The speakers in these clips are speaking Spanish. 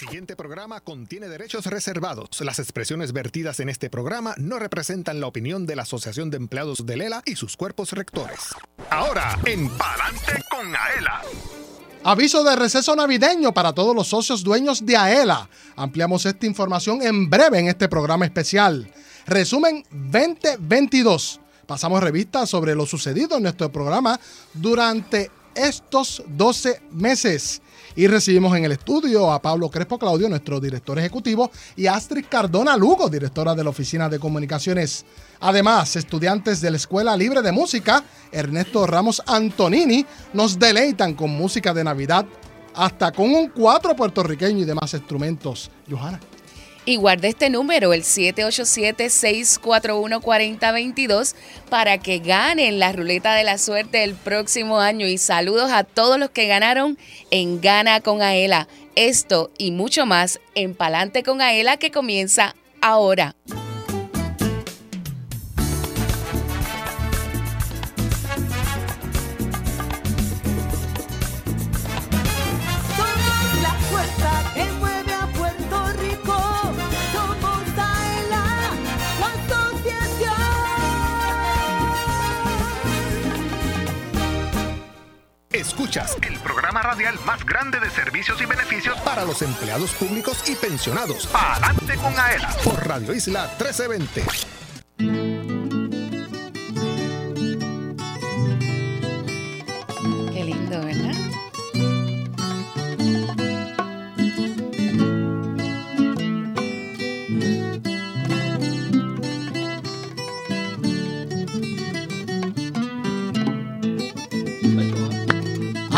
siguiente programa contiene derechos reservados. Las expresiones vertidas en este programa no representan la opinión de la Asociación de Empleados de Lela y sus cuerpos rectores. Ahora, en Palante con Aela. Aviso de receso navideño para todos los socios dueños de AELA. Ampliamos esta información en breve en este programa especial. Resumen 2022. Pasamos revista sobre lo sucedido en nuestro programa durante estos 12 meses. Y recibimos en el estudio a Pablo Crespo Claudio, nuestro director ejecutivo, y Astrid Cardona Lugo, directora de la Oficina de Comunicaciones. Además, estudiantes de la Escuela Libre de Música, Ernesto Ramos Antonini, nos deleitan con música de Navidad, hasta con un cuatro puertorriqueño y demás instrumentos. Johanna. Y guarde este número, el 787-641-4022, para que ganen la ruleta de la suerte el próximo año. Y saludos a todos los que ganaron en Gana con Aela. Esto y mucho más en Palante con Aela que comienza ahora. Escuchas el programa radial más grande de servicios y beneficios para los empleados públicos y pensionados. Adelante con AELA por Radio Isla 1320.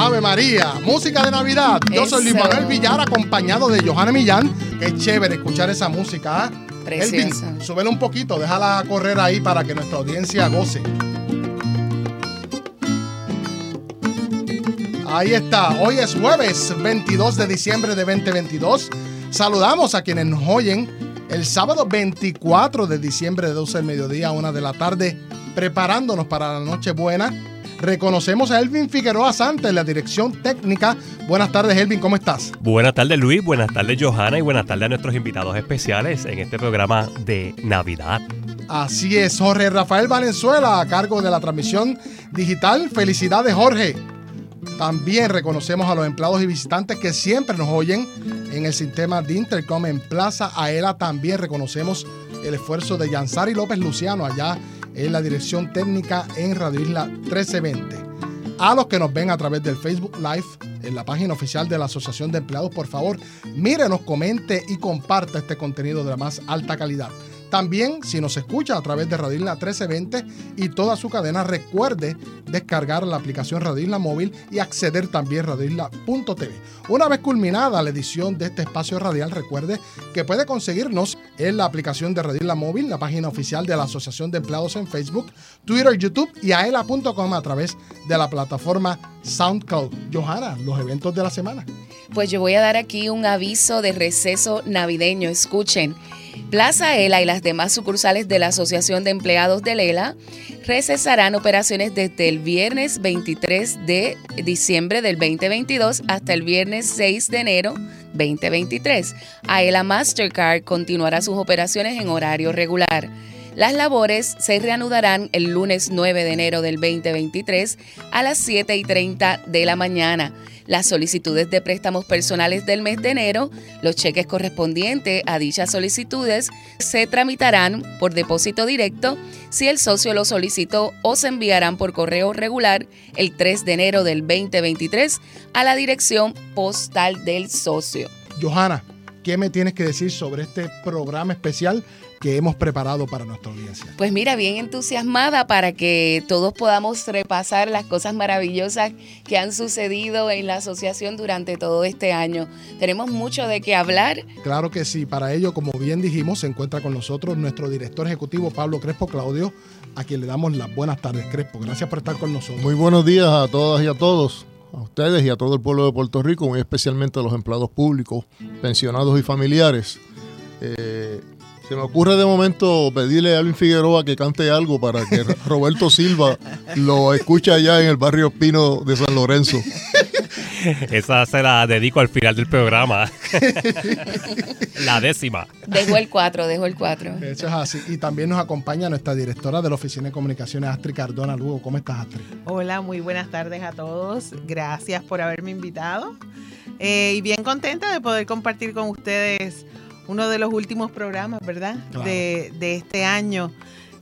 Ave María, música de Navidad. Yo soy Luis Eso. Manuel Villar, acompañado de Johanna Millán. Qué chévere escuchar esa música. ¿ah? Preciosa. Elvin, súbela un poquito, déjala correr ahí para que nuestra audiencia goce. Ahí está, hoy es jueves 22 de diciembre de 2022. Saludamos a quienes nos oyen el sábado 24 de diciembre de 12 del mediodía a 1 de la tarde, preparándonos para la Nochebuena. Reconocemos a Elvin Figueroa Santa en la dirección técnica. Buenas tardes, Elvin, ¿cómo estás? Buenas tardes Luis, buenas tardes Johanna y buenas tardes a nuestros invitados especiales en este programa de Navidad. Así es, Jorge Rafael Valenzuela a cargo de la transmisión digital. Felicidades, Jorge. También reconocemos a los empleados y visitantes que siempre nos oyen en el sistema de Intercom en Plaza Aela. También reconocemos el esfuerzo de Yansari López Luciano allá en la dirección técnica en Radio Isla 1320. A los que nos ven a través del Facebook Live en la página oficial de la Asociación de Empleados, por favor, mírenos, comente y comparta este contenido de la más alta calidad. También, si nos escucha a través de Radio Isla 1320 y toda su cadena, recuerde descargar la aplicación Radio Móvil y acceder también a radioisla.tv. Una vez culminada la edición de este espacio radial, recuerde que puede conseguirnos en la aplicación de Radio Móvil, la página oficial de la Asociación de Empleados en Facebook, Twitter, YouTube y aela.com a través de la plataforma SoundCloud. Johanna, los eventos de la semana. Pues yo voy a dar aquí un aviso de receso navideño. Escuchen. Plaza ELA y las demás sucursales de la Asociación de Empleados de Lela recesarán operaciones desde el viernes 23 de diciembre del 2022 hasta el viernes 6 de enero 2023. AELA Mastercard continuará sus operaciones en horario regular. Las labores se reanudarán el lunes 9 de enero del 2023 a las 7 y 30 de la mañana. Las solicitudes de préstamos personales del mes de enero, los cheques correspondientes a dichas solicitudes, se tramitarán por depósito directo si el socio lo solicitó o se enviarán por correo regular el 3 de enero del 2023 a la dirección postal del socio. Johanna, ¿qué me tienes que decir sobre este programa especial que hemos preparado para nuestra audiencia? Pues mira, bien entusiasmada para que todos podamos repasar las cosas maravillosas que han sucedido en la asociación durante todo este año. Tenemos mucho de qué hablar. Claro que sí, para ello, como bien dijimos, se encuentra con nosotros nuestro director ejecutivo Pablo Crespo Claudio, a quien le damos las buenas tardes, Crespo. Gracias por estar con nosotros. Muy buenos días a todas y a todos, a ustedes y a todo el pueblo de Puerto Rico, muy especialmente a los empleados públicos, pensionados y familiares. Eh, se me ocurre de momento pedirle a Alvin Figueroa que cante algo para que Roberto Silva lo escuche allá en el barrio Pino de San Lorenzo. Esa se la dedico al final del programa. la décima. Dejo el 4, dejo el 4. Eso es así. Y también nos acompaña nuestra directora de la Oficina de Comunicaciones, Astrid Cardona Lugo. ¿Cómo estás, Astrid? Hola, muy buenas tardes a todos. Gracias por haberme invitado. Eh, y bien contenta de poder compartir con ustedes uno de los últimos programas, ¿verdad? Claro. De, de este año,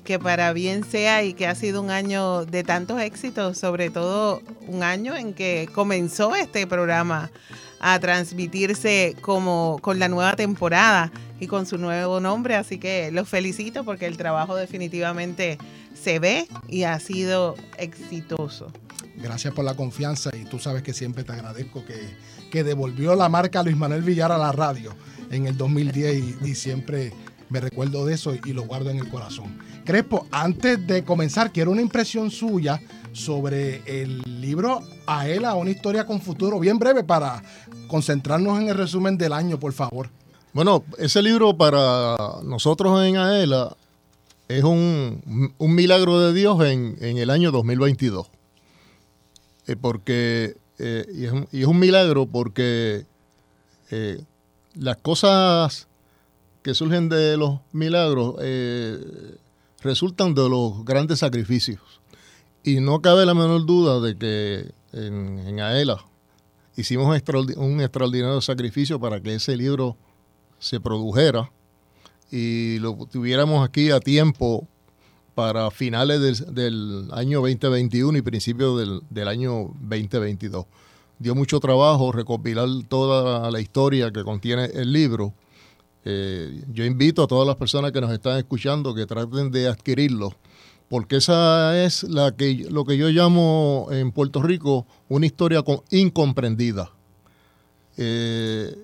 que para bien sea y que ha sido un año de tantos éxitos, sobre todo un año en que comenzó este programa a transmitirse como con la nueva temporada y con su nuevo nombre, así que los felicito porque el trabajo definitivamente se ve y ha sido exitoso. Gracias por la confianza y tú sabes que siempre te agradezco que, que devolvió la marca Luis Manuel Villar a la radio en el 2010 y, siempre me recuerdo de eso y, lo guardo en el corazón. Crespo, antes de comenzar, quiero una impresión suya sobre el libro Aela, una historia con futuro, bien breve para concentrarnos en el resumen del año, por favor. Bueno, ese libro para nosotros en AELA es un, milagro de Dios en, el año 2022. Eh, porque, eh, y, es un, y es un milagro porque eh, las cosas que surgen de los milagros eh, resultan de los grandes sacrificios. Y no cabe la menor duda de que en, AELA hicimos un extraordinario sacrificio para que ese libro se produjera y lo tuviéramos aquí a tiempo para finales del, del año 2021 y principios del, del año 2022. Dio mucho trabajo recopilar toda la historia que contiene el libro. Eh, yo invito a todas las personas que nos están escuchando que traten de adquirirlo, porque esa es la que, lo que yo llamo en Puerto Rico una historia incomprendida. Eh,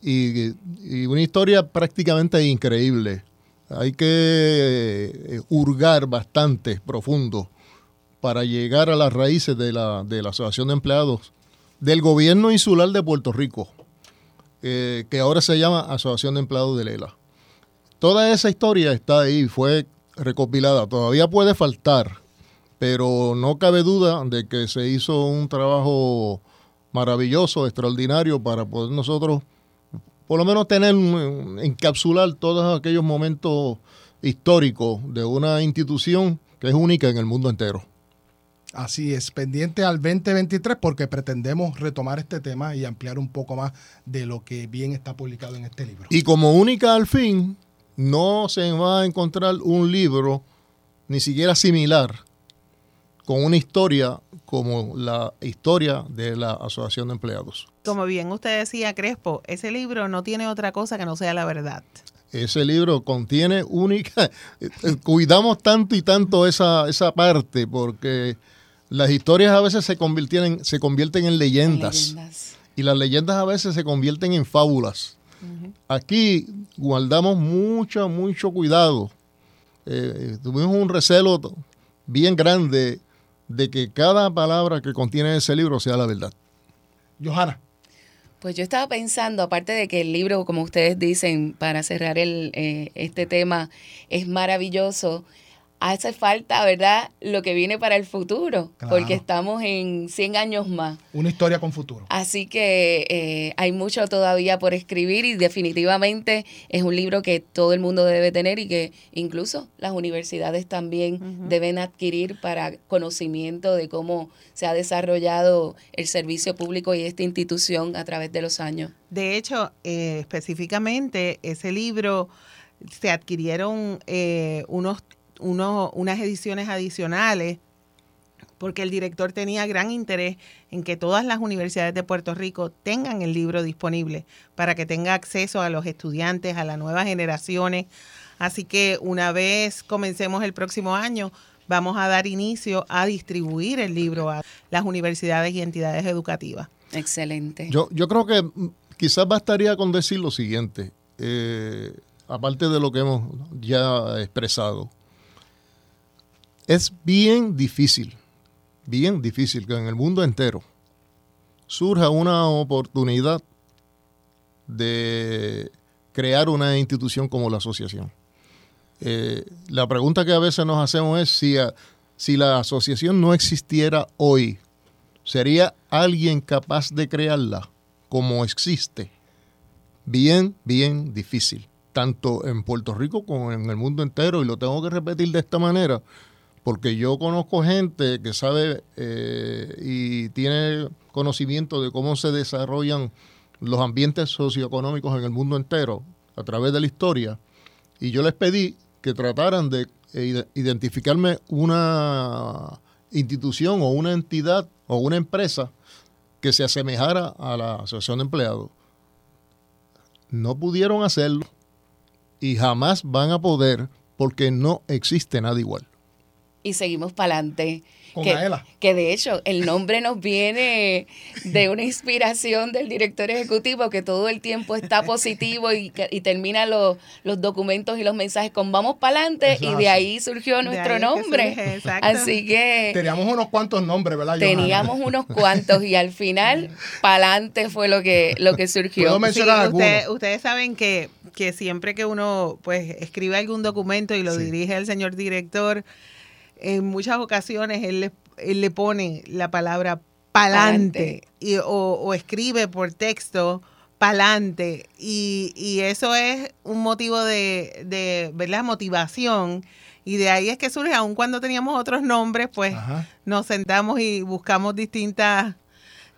y, y una historia prácticamente increíble. Hay que eh, hurgar bastante profundo para llegar a las raíces de la, de la Asociación de Empleados del Gobierno Insular de Puerto Rico, eh, que ahora se llama Asociación de Empleados de Lela. Toda esa historia está ahí, fue recopilada. Todavía puede faltar, pero no cabe duda de que se hizo un trabajo maravilloso, extraordinario, para poder nosotros por lo menos tener, un- encapsular todos aquellos momentos históricos de una institución que es única en el mundo entero. Así es, pendiente al 2023 porque pretendemos retomar este tema y ampliar un poco más de lo que bien está publicado en este libro. Y como única al fin, no se va a encontrar un libro ni siquiera similar con una historia como la historia de la Asociación de Empleados. Como bien usted decía, Crespo, ese libro no tiene otra cosa que no sea la verdad. Ese libro contiene única, cuidamos tanto y tanto esa, esa parte porque las historias a veces se convierten en, se convierten en leyendas. Leyendas. y las leyendas a veces se convierten en fábulas. Aquí guardamos mucho, mucho cuidado. Eh, tuvimos un recelo bien grande de que cada palabra que contiene ese libro sea la verdad. Johanna, Pues yo estaba pensando, aparte de que el libro, como ustedes dicen, para cerrar el, eh, este tema, es maravilloso, hace falta, ¿verdad?, lo que viene para el futuro, Claro. porque estamos en 100 años más. una historia con futuro. Así que eh, hay mucho todavía por escribir y definitivamente es un libro que todo el mundo debe tener y que incluso las universidades también deben adquirir para conocimiento de cómo se ha desarrollado el servicio público y esta institución a través de los años. De hecho, eh, específicamente ese libro se adquirieron eh, unos, unos, unas ediciones adicionales porque el director tenía gran interés en que todas las universidades de Puerto Rico tengan el libro disponible para que tenga acceso a los estudiantes, a las nuevas generaciones. Así que una vez comencemos el próximo año, vamos a dar inicio a distribuir el libro a las universidades y entidades educativas. Excelente. Yo, yo creo que mm, quizás bastaría con decir lo siguiente, eh, aparte de lo que hemos ya expresado. Es bien difícil, bien difícil que en el mundo entero surja una oportunidad de crear una institución como la asociación. Eh, la pregunta que a veces nos hacemos es si, si la asociación no existiera hoy, ¿Sería alguien capaz de crearla como existe? Bien, bien difícil, tanto en Puerto Rico como en el mundo entero, y lo tengo que repetir de esta manera, porque yo conozco gente que sabe eh, y tiene conocimiento de cómo se desarrollan los ambientes socioeconómicos en el mundo entero a través de la historia, y yo les pedí que trataran de eh, identificarme una institución o una entidad o una empresa que se asemejara a la Asociación de Empleados. No pudieron hacerlo y jamás van a poder porque no existe nada igual. Y seguimos para adelante. Con que, que de hecho el nombre nos viene de una inspiración del director ejecutivo que todo el tiempo está positivo y, que- y termina los, los documentos y los mensajes con vamos para adelante y de ahí surgió nuestro ahí que nombre. surge, exacto. Así que Teníamos unos cuantos nombres, ¿verdad? Johanna? teníamos unos cuantos y al final para adelante fue lo que, lo que surgió. Puedo mencionar Sí, usted- ustedes saben que, que siempre que uno pues escribe algún documento y lo Sí. dirige al señor director, en muchas ocasiones él le, él le pone la palabra pa'lante Pa'lante. y, o, o escribe por texto pa'lante y, y eso es un motivo de, de ¿verdad? motivación y de ahí es que surge, aun cuando teníamos otros nombres, pues Ajá. nos sentamos y buscamos distintas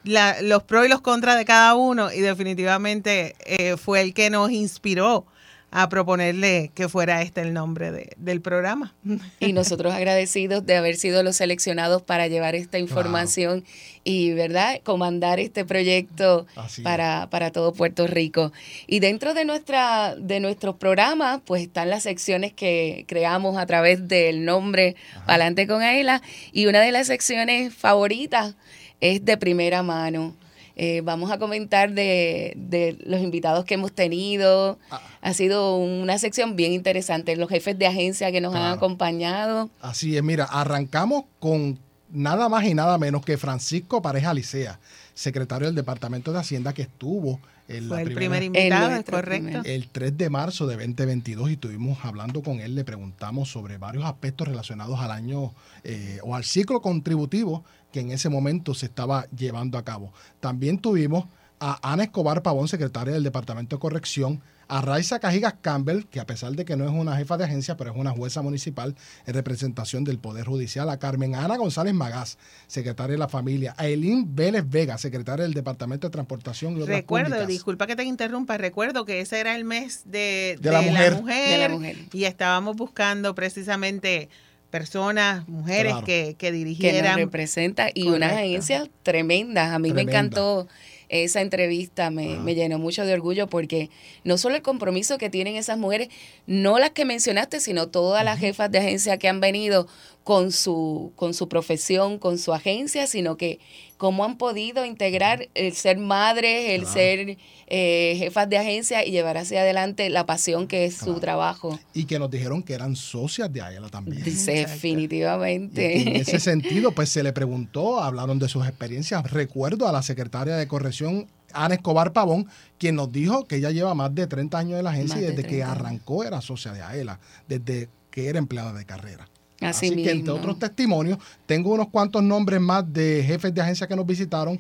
la- los pros y los contras de cada uno y definitivamente eh, fue el que nos inspiró a proponerle que fuera este el nombre de- del programa. Y nosotros agradecidos de haber sido los seleccionados para llevar esta información y, ¿verdad?, comandar este proyecto Así es. para, para todo Puerto Rico. Y dentro de, nuestra, de nuestros programas, pues están las secciones que creamos a través del nombre Palante con Aela. Y una de las secciones favoritas es de primera mano. Eh, vamos a comentar de, de los invitados que hemos tenido. Ah. Ha sido una sección bien interesante. Los jefes de agencia que nos han acompañado. Así es, mira, arrancamos con nada más y nada menos que Francisco Pareja Licea, secretario del Departamento de Hacienda que estuvo en la Fue el primera- primer invitado, es correcto. el 3 de marzo de 2022 y estuvimos hablando con él, le preguntamos sobre varios aspectos relacionados al año eh, o al ciclo contributivo que en ese momento se estaba llevando a cabo. También tuvimos a Ana Escobar Pavón, secretaria del Departamento de Corrección, a Raiza Cajigas Campbell, que a pesar de que no es una jefa de agencia, pero es una jueza municipal en representación del Poder Judicial, a Carmen Ana González Magás, secretaria de la familia, a Elín Vélez Vega, secretaria del Departamento de Transportación y Obras Recuerdo, Públicas. disculpa que te interrumpa, recuerdo que ese era el mes de, De la mujer. De la mujer. y estábamos buscando precisamente personas, mujeres Claro. que, que que nos dirigieran. representa y unas agencias tremendas. A mí me encantó esa entrevista, me, me llenó mucho de orgullo porque no solo el compromiso que tienen esas mujeres, no las que mencionaste, sino todas las jefas de agencia que han venido con su, con su profesión, con su agencia, sino que cómo han podido integrar el ser madres, el Claro. ser eh, jefas de agencia y llevar hacia adelante la pasión que es su trabajo. y que nos dijeron que eran socias de Aela también. Dice, definitivamente. Y en ese sentido, pues se le preguntó, hablaron de sus experiencias. Recuerdo a la secretaria de Corrección, Ana Escobar Pavón, quien nos dijo que ella lleva más de 30 años en la agencia Más y de desde que 30 años. arrancó era socia de Aela, desde que era empleada de carrera. Así, Así, que entre otros testimonios, tengo unos cuantos nombres más de jefes de agencia que nos visitaron.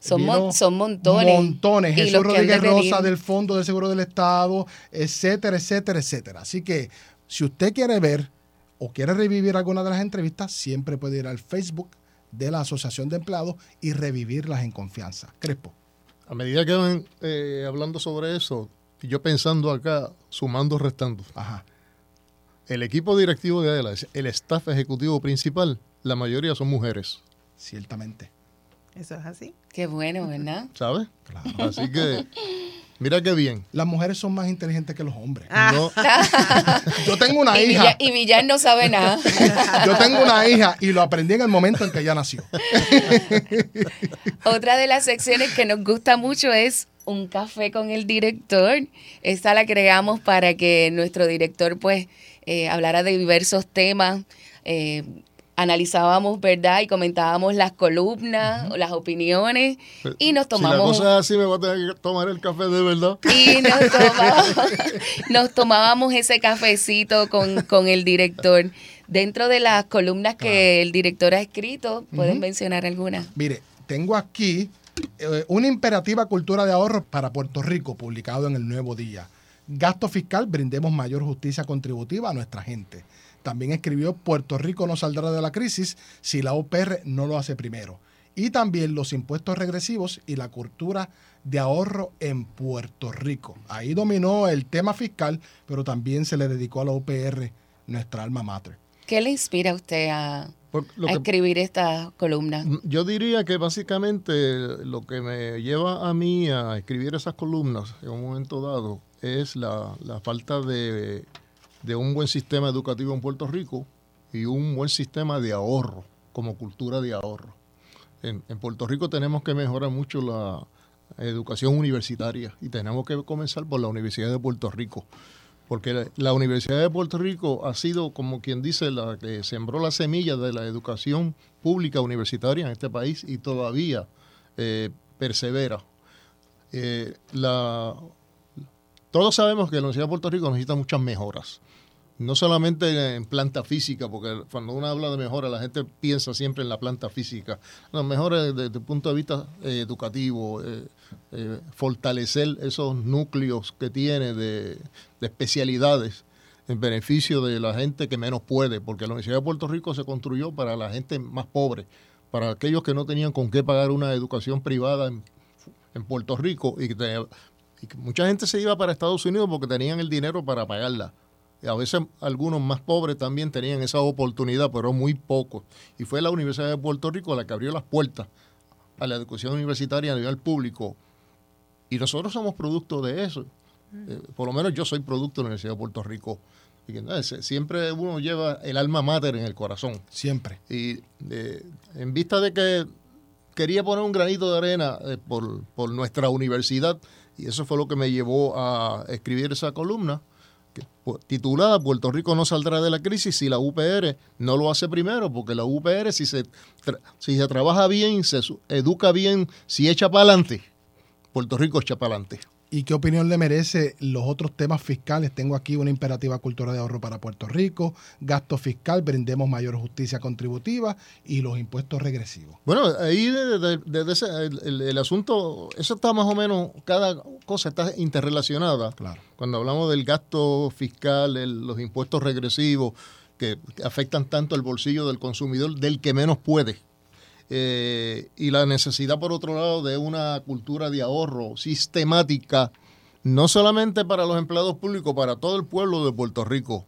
Son mon- son montones. Montones. Y Jesús Rodríguez de. Rosa del Fondo del Seguro del Estado, etcétera, etcétera, etcétera. Así que si usted quiere ver o quiere revivir alguna de las entrevistas, siempre puede ir al Facebook de la Asociación de Empleados y revivirlas en confianza. Crespo. A medida que van eh, hablando sobre eso, y yo pensando acá, sumando, restando, Ajá. El equipo directivo de ADELA, el staff ejecutivo principal, la mayoría son mujeres, Ciertamente. Eso es así. Qué bueno, ¿verdad? ¿sabes? Claro. Así que, mira qué bien. Las mujeres son más inteligentes que los hombres. Ah. No, Yo tengo una y, hija. Villar, y Villar no sabe nada. Yo tengo una hija y lo aprendí en el momento en que ella nació. Otra de las secciones que nos gusta mucho es un café con el director. Esta la creamos para que nuestro director pues eh, hablara de diversos temas. Eh, analizábamos, ¿verdad? Y comentábamos las columnas, las opiniones y nos si la tomamos... cosa es así, me voy a tener que tomar el café de verdad. Y nos tomábamos, nos tomábamos ese cafecito con, con el director. Dentro de las columnas que el director ha escrito, ¿pueden Ujú. mencionar algunas? Mire, tengo aquí eh, una imperativa cultura de ahorro para Puerto Rico, publicado en el Nuevo Día. Gasto fiscal, brindemos mayor justicia contributiva a nuestra gente. También escribió Puerto Rico no saldrá de la crisis si la OPR no lo hace primero. Y también los impuestos regresivos y la cultura de ahorro en Puerto Rico. Ahí dominó el tema fiscal, pero también se le dedicó a la OPR, nuestra alma mater. ¿Qué le inspira a usted a, escribir esta columna? Mm, yo diría que básicamente lo que me lleva a mí a escribir esas columnas en un momento dado es la, falta de, un buen sistema educativo en Puerto Rico y un buen sistema de ahorro, como cultura de ahorro. En, en Puerto Rico tenemos que mejorar mucho la educación universitaria y tenemos que comenzar por la Universidad de Puerto Rico porque la, Universidad de Puerto Rico ha sido, como quien dice, la que sembró la semilla de la educación pública universitaria en este país y todavía eh, persevera. Eh, todos sabemos que la Universidad de Puerto Rico necesita muchas mejoras no solamente en planta física, porque cuando uno habla de mejora, la gente piensa siempre en la planta física. No, mejora desde, el punto de vista eh, educativo, eh, eh, fortalecer esos núcleos que tiene de, especialidades en beneficio de la gente que menos puede, porque la Universidad de Puerto Rico se construyó para la gente más pobre, para aquellos que no tenían con qué pagar una educación privada en, Puerto Rico y que mucha gente se iba para Estados Unidos porque tenían el dinero para pagarla a veces algunos más pobres también tenían esa oportunidad, pero muy pocos. Y fue la Universidad de Puerto Rico la que abrió las puertas a la educación universitaria a nivel público. Y nosotros somos producto de eso. Mm. Eh, por lo menos yo soy producto de la Universidad de Puerto Rico. Y siempre uno lleva el alma mater en el corazón. Siempre. Y eh, en vista de que quería poner un granito de arena eh, por, por nuestra universidad, y eso fue lo que me llevó a escribir esa columna, titulada Puerto Rico no saldrá de la crisis si la UPR no lo hace primero, porque la UPR si se, si se trabaja bien, se educa bien, si echa para adelante, Puerto Rico echa para adelante. ¿Y qué opinión le merece los otros temas fiscales? Tengo aquí una imperativa cultura de ahorro para Puerto Rico, gasto fiscal, brindemos mayor justicia contributiva y los impuestos regresivos. Bueno, ahí desde el, asunto, eso está más o menos, cada cosa está interrelacionada. Claro. Cuando hablamos del gasto fiscal, los impuestos regresivos, que afectan tanto el bolsillo del consumidor, del que menos puede eh, y la necesidad, por otro lado, de una cultura de ahorro sistemática, no solamente para los empleados públicos, para todo el pueblo de Puerto Rico.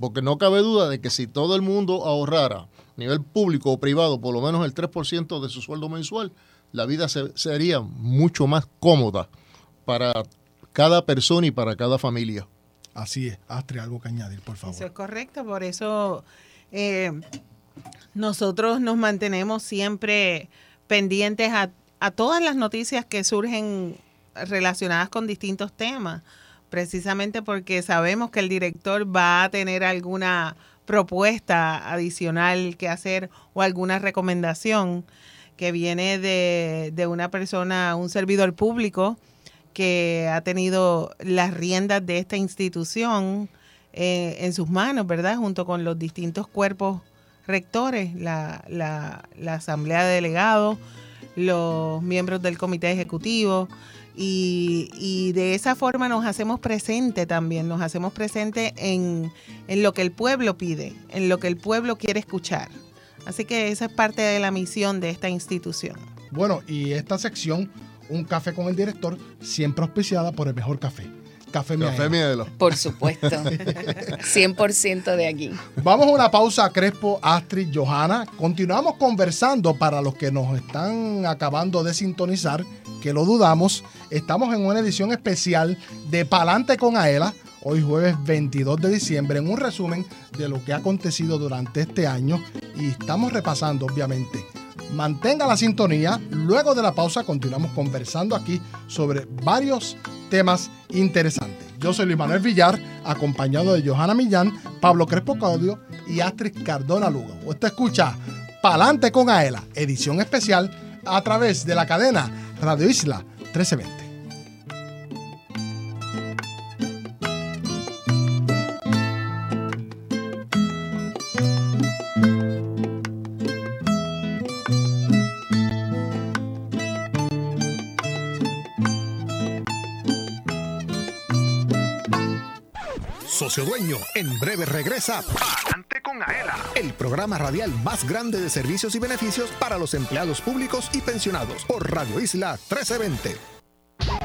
Porque no cabe duda de que si todo el mundo ahorrara a nivel público o privado por lo menos el 3% de su sueldo mensual, la vida sería mucho más cómoda para cada persona y para cada familia. Así es. Astrid, algo que añadir, por favor. Eso es correcto, por eso eh, nosotros nos mantenemos siempre pendientes a, todas las noticias que surgen relacionadas con distintos temas, precisamente porque sabemos que el director va a tener alguna propuesta adicional que hacer o alguna recomendación que viene de, una persona, un servidor público que ha tenido las riendas de esta institución eh, en sus manos, ¿verdad? Junto con los distintos cuerpos rectores, la, la, la asamblea de delegados, los miembros del comité ejecutivo, y, y, de esa forma nos hacemos presente también, nos hacemos presente en, en, lo que el pueblo pide, en lo que el pueblo quiere escuchar. Así que esa es parte de la misión de esta institución. Bueno, y esta sección, Un café con el director, siempre auspiciada por el mejor café. Café Miedelo. Por supuesto. 100% de aquí. Vamos a una pausa, Crespo, Astrid, Johanna. Continuamos conversando para los que nos están acabando de sintonizar, que lo dudamos. Estamos en una edición especial de Palante con Aela, hoy jueves 22 de diciembre, en un resumen de lo que ha acontecido durante este año y estamos repasando, obviamente. Mantenga la sintonía. Luego de la pausa continuamos conversando aquí sobre varios temas interesantes. Yo soy Luis Manuel Villar, acompañado de Johanna Millán, Pablo Crespo Caudio y Astrid Cardona Lugo. Usted escucha Palante con Aela, edición especial a través de la cadena Radio Isla 1320. Dueño. En breve regresa Palante con Aela, el programa radial más grande de servicios y beneficios para los empleados públicos y pensionados por Radio Isla 1320.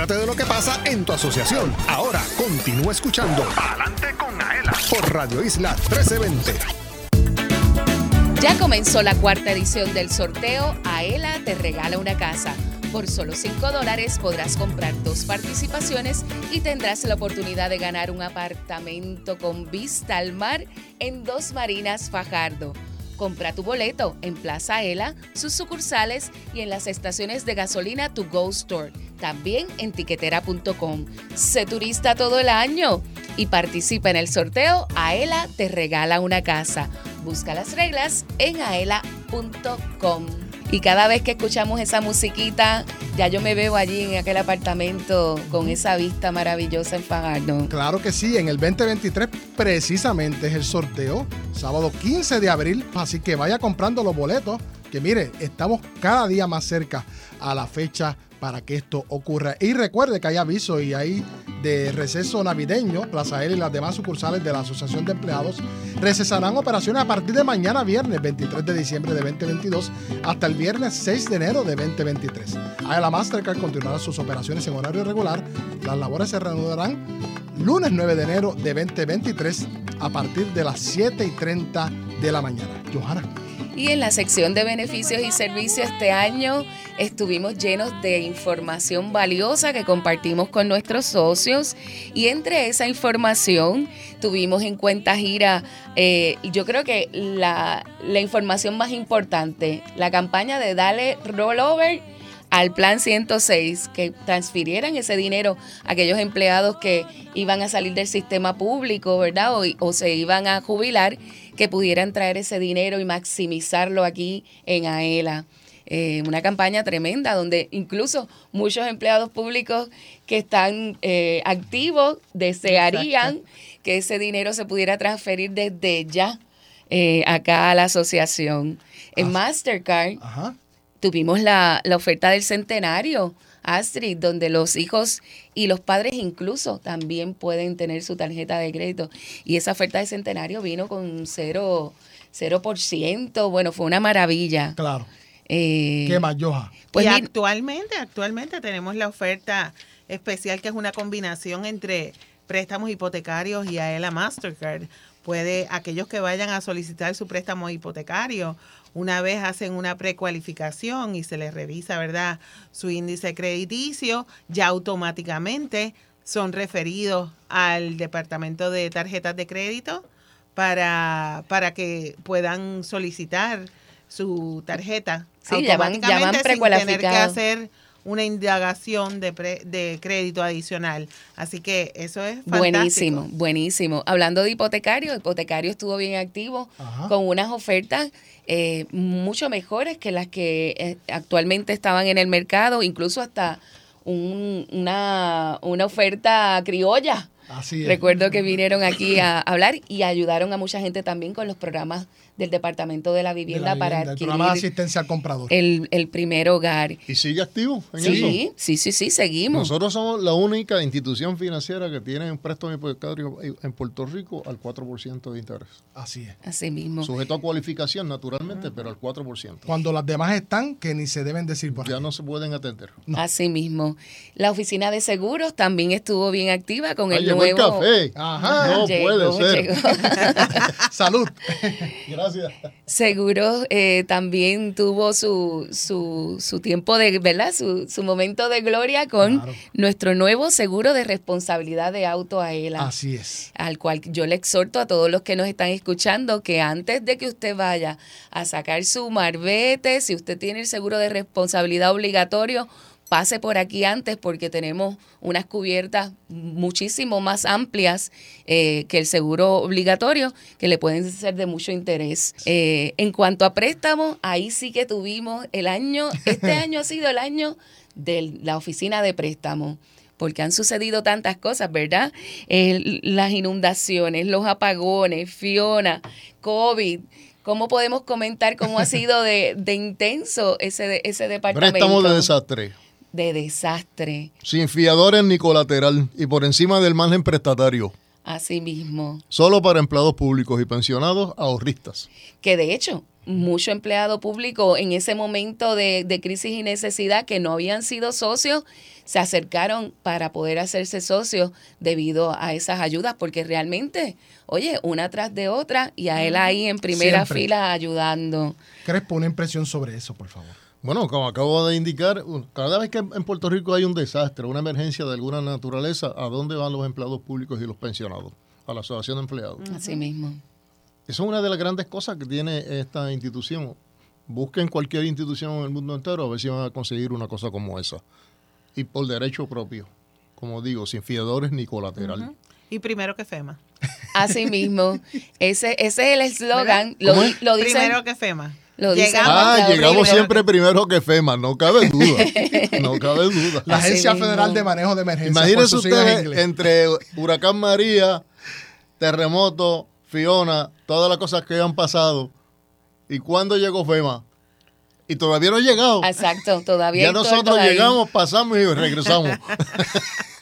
Entérate de lo que pasa en tu asociación. Ahora continúa escuchando Adelante con Aela por Radio Isla 1320. Ya comenzó la cuarta edición del sorteo Aela te regala una casa. Por solo 5 dólares podrás comprar dos participaciones y tendrás la oportunidad de ganar un apartamento con vista al mar en Dos Marinas Fajardo. Compra tu boleto en Plaza Aela, sus sucursales y en las estaciones de gasolina To Go Store. También en tiquetera.com. Sé turista todo el año y participa en el sorteo Aela te regala una casa. Busca las reglas en aela.com. Y cada vez que escuchamos esa musiquita, ya yo me veo allí en aquel apartamento con esa vista maravillosa en Fajardo. Claro que sí, en el 2023 precisamente es el sorteo, sábado 15 de abril, así que vaya comprando los boletos, que mire, estamos cada día más cerca a la fecha para que esto ocurra. Y recuerde que hay aviso y hay de receso navideño, Plaza L y las demás sucursales de la Asociación de Empleados recesarán operaciones a partir de mañana viernes 23 de diciembre de 2022 hasta el viernes 6 de enero de 2023. A la Mastercard continuará sus operaciones en horario regular. Las labores se reanudarán lunes 9 de enero de 2023 a partir de las 7 y 30 de la mañana. Johanna. Y en la sección de beneficios y servicios este año estuvimos llenos de información valiosa que compartimos con nuestros socios y entre esa información tuvimos en cuenta gira, eh, yo creo que la, la información más importante, la campaña de Dale Rollover al plan 106, que transfirieran ese dinero a aquellos empleados que iban a salir del sistema público, ¿verdad? O, o se iban a jubilar que pudieran traer ese dinero y maximizarlo aquí en AELA. Eh, una campaña tremenda donde incluso muchos empleados públicos que están eh, activos desearían que ese dinero se pudiera transferir desde ya eh, acá a la asociación. En Mastercard tuvimos la, la oferta del centenario, Astrid, donde los hijos y los padres incluso también pueden tener su tarjeta de crédito. Y esa oferta de centenario vino con cero, 0%. Bueno, fue una maravilla. Claro. Eh, ¿Qué más, Joja? Pues y actualmente, actualmente tenemos la oferta especial que es una combinación entre préstamos hipotecarios y AELA Mastercard. Puede, aquellos que vayan a solicitar su préstamo hipotecario, una vez hacen una precualificación y se les revisa, ¿verdad?, su índice crediticio, ya automáticamente son referidos al departamento de tarjetas de crédito para, para que puedan solicitar su tarjeta Sí, ya van- ya van automáticamente sin tener que hacer una indagación de, pre- de crédito adicional. Así que eso es fantástico. Buenísimo, buenísimo. Hablando de hipotecario, hipotecario estuvo bien activo Ajá. con unas ofertas eh, mucho mejores que las que eh, actualmente estaban en el mercado, incluso hasta un- una, una oferta criolla. Así es. Recuerdo que vinieron aquí a hablar y ayudaron a mucha gente también con los programas del Departamento de la De Vivienda, para el adquirir programa de asistencia al comprador. el, el primer hogar. ¿Y sigue activo en Sí, eso? sí, sí, sí, seguimos. Nosotros somos la única institución financiera que tiene un préstamo hipotecario en Puerto Rico al 4% de interés. Así es. Así mismo. Sujeto a cualificación, naturalmente, pero al 4%. Cuando las demás están, que ni se deben decir por Ya no se pueden atender. Así mismo. La oficina de seguros también estuvo bien activa con Ah, el llegó el nuevo. café. Ajá. No Llegó, puede ser. llegó. Salud. Gracias. Seguros eh, también tuvo su, su, su tiempo de, ¿verdad? Su, su momento de gloria con nuestro nuevo seguro de responsabilidad de auto a ELA. Así es. al cual yo le exhorto a todos los que nos están escuchando que antes de que usted vaya a sacar su marbete, si usted tiene el seguro de responsabilidad obligatorio, pase por aquí antes porque tenemos unas cubiertas muchísimo más amplias eh, que el seguro obligatorio que le pueden ser de mucho interés. Eh, en cuanto a préstamos, ahí sí que tuvimos el año, este año ha sido el año de la oficina de préstamos porque han sucedido tantas cosas, ¿verdad? Las inundaciones, los apagones, Fiona, COVID. ¿Cómo podemos comentar cómo ha sido de, de intenso ese, ese departamento? Préstamo de desastre. De desastre, Sin fiadores ni colateral y por encima del margen prestatario. así mismo. Solo para empleados públicos y pensionados ahorristas. que de hecho mucho empleado público en ese momento de, de crisis y necesidad que no habían sido socios se acercaron para poder hacerse socios debido a esas ayudas porque realmente oye una tras de otra y a él ahí en primera Siempre. fila ayudando Crespo, una impresión sobre eso, por favor. Bueno, como acabo de indicar, cada vez que en Puerto Rico hay un desastre, una emergencia de alguna naturaleza, ¿a dónde van los empleados públicos y los pensionados? A la Asociación de Empleados. así mismo Esa es una de las grandes cosas que tiene esta institución. Busquen cualquier institución en el mundo entero a ver si van a conseguir una cosa como esa. Y por derecho propio, como digo, sin fiadores ni colateral. Y primero que FEMA. así mismo ese, ese es el eslogan lo, lo dicen Primero que FEMA. Lo Llegamos Ah, llegamos siempre primero que FEMA, no cabe duda. No cabe duda. La Así Agencia mismo. Federal de Manejo de Emergencia. Imagínense ustedes entre Huracán María, terremoto, Fiona, todas las cosas que han pasado. ¿Y cuándo llegó FEMA? Y todavía no ha llegado. exacto todavía Ya nosotros llegamos, pasamos y regresamos.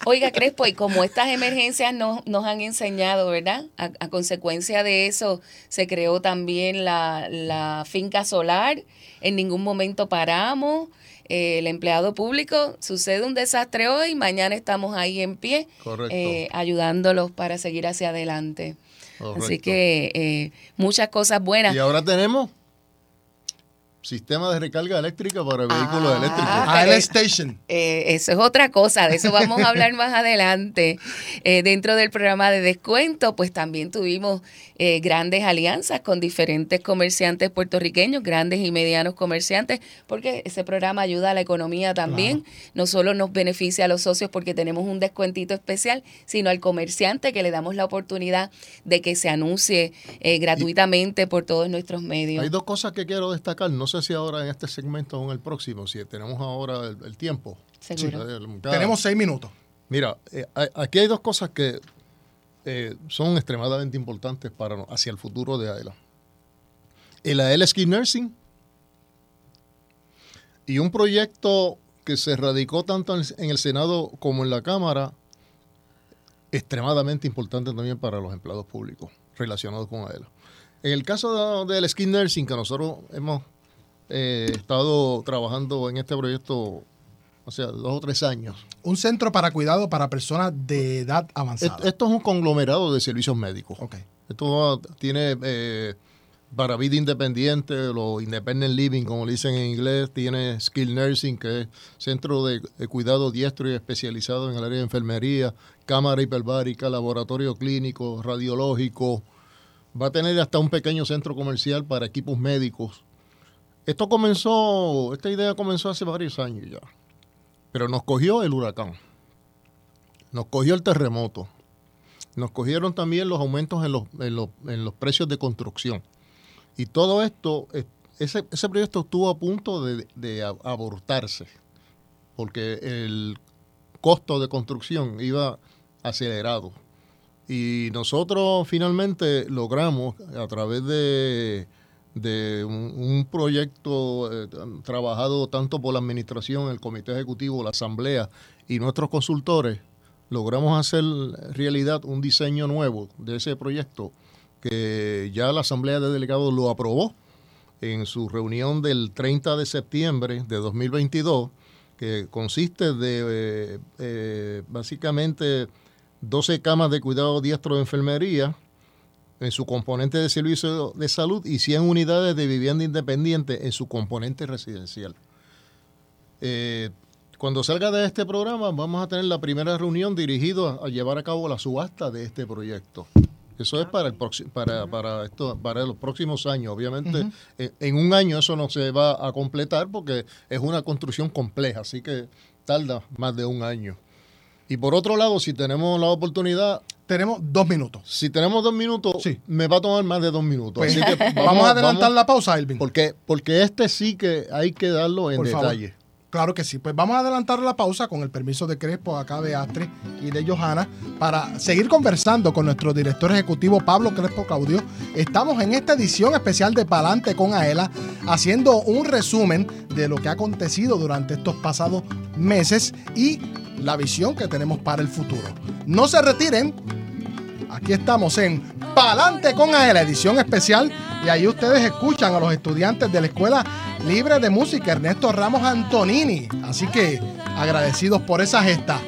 Oiga, Crespo, y como estas emergencias nos, nos han enseñado, ¿verdad? A, a consecuencia de eso se creó también la, la finca solar. En ningún momento paramos. Eh, el empleado público sucede un desastre hoy, mañana estamos ahí en pie, Correcto. eh, ayudándolos para seguir hacia adelante. Así que eh, muchas cosas buenas. Y ahora tenemos sistema de recarga eléctrica para vehículos eléctricos. Ah, pero- Eh, eso es otra cosa, de eso vamos a hablar más adelante. Eh, dentro del programa de descuento, pues también tuvimos eh, grandes alianzas con diferentes comerciantes puertorriqueños, grandes y medianos comerciantes, porque ese programa ayuda a la economía también. No solo nos beneficia a los socios porque tenemos un descuentito especial, sino al comerciante que le damos la oportunidad de que se anuncie eh, gratuitamente por todos nuestros medios. Hay dos cosas que quiero destacar. No sé si ahora en este segmento o en el próximo, si tenemos ahora el, el tiempo. Seguro. Tenemos seis minutos. Mira, eh, aquí hay dos cosas que eh, son extremadamente importantes para hacia el futuro de AELA. El AELA Ski Nursing y un proyecto que se radicó tanto en el- en el Senado como en la Cámara, extremadamente importante también para los empleados públicos relacionados con AELA. En el caso de- del Ski Nursing, que nosotros hemos eh, estado trabajando en este proyecto, o sea, dos o tres años, Un centro para cuidado para personas de edad avanzada. Esto, es un conglomerado de servicios médicos. Esto tiene eh, para vida independiente, lo independent living, como le dicen en inglés, tiene skill nursing, que es centro de, de cuidado diestro y especializado en el área de enfermería, cámara hiperbárica, laboratorio clínico, radiológico. Va a tener hasta un pequeño centro comercial para equipos médicos. Esto comenzó, esta idea comenzó hace varios años ya. Pero nos cogió el huracán. Nos cogió el terremoto. Nos cogieron también los aumentos en los, en los, en los precios de construcción. Y todo esto, eh, ese, ese proyecto estuvo a punto de, de abortarse, porque el costo de construcción iba acelerado. Y nosotros finalmente logramos, a través de, de un, proyecto eh, trabajado tanto por la administración, el comité ejecutivo, la asamblea y nuestros consultores, logramos hacer realidad un diseño nuevo de ese proyecto que ya la asamblea de delegados lo aprobó en su reunión del 30 de septiembre de 2022, que consiste de eh, eh, básicamente 12 camas de cuidado diestro de enfermería, en su componente de servicio de salud y 100 unidades de vivienda independiente en su componente residencial. Eh, cuando salga de este programa vamos a tener la primera reunión dirigida a, a llevar a cabo la subasta de este proyecto. Eso es para el para, para esto, para los próximos años. Obviamente, en un año eso no se va a completar porque es una construcción compleja, así que tarda más de un año. Y por otro lado, si tenemos la oportunidad. Tenemos dos minutos. Si tenemos dos minutos, me va a tomar más de dos minutos. Pues, Así que vamos, a adelantar la pausa, Elvin. Porque, porque este sí que hay que darlo en Por favor. Claro que sí. Pues vamos a adelantar la pausa con el permiso de Crespo, acá de Astre y de Johanna, para seguir conversando con nuestro director ejecutivo Pablo Crespo Claudio. Estamos en esta edición especial de Palante con Aela, haciendo un resumen de lo que ha acontecido durante estos pasados meses y la visión que tenemos para el futuro. No se retiren. Aquí estamos en Palante con Aela, edición especial. Y ahí ustedes escuchan a los estudiantes de la Escuela Libre de Música Ernesto Ramos Antonini. Así que agradecidos por esa gesta.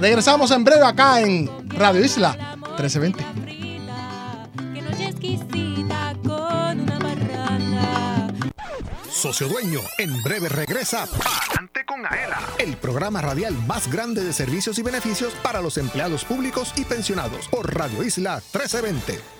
Regresamos en breve acá en Radio Isla 1320. que noche exquisita con una barraca. Socio Dueño, en breve regresa Palante con Aela, el programa radial más grande de servicios y beneficios para los empleados públicos y pensionados por Radio Isla 1320.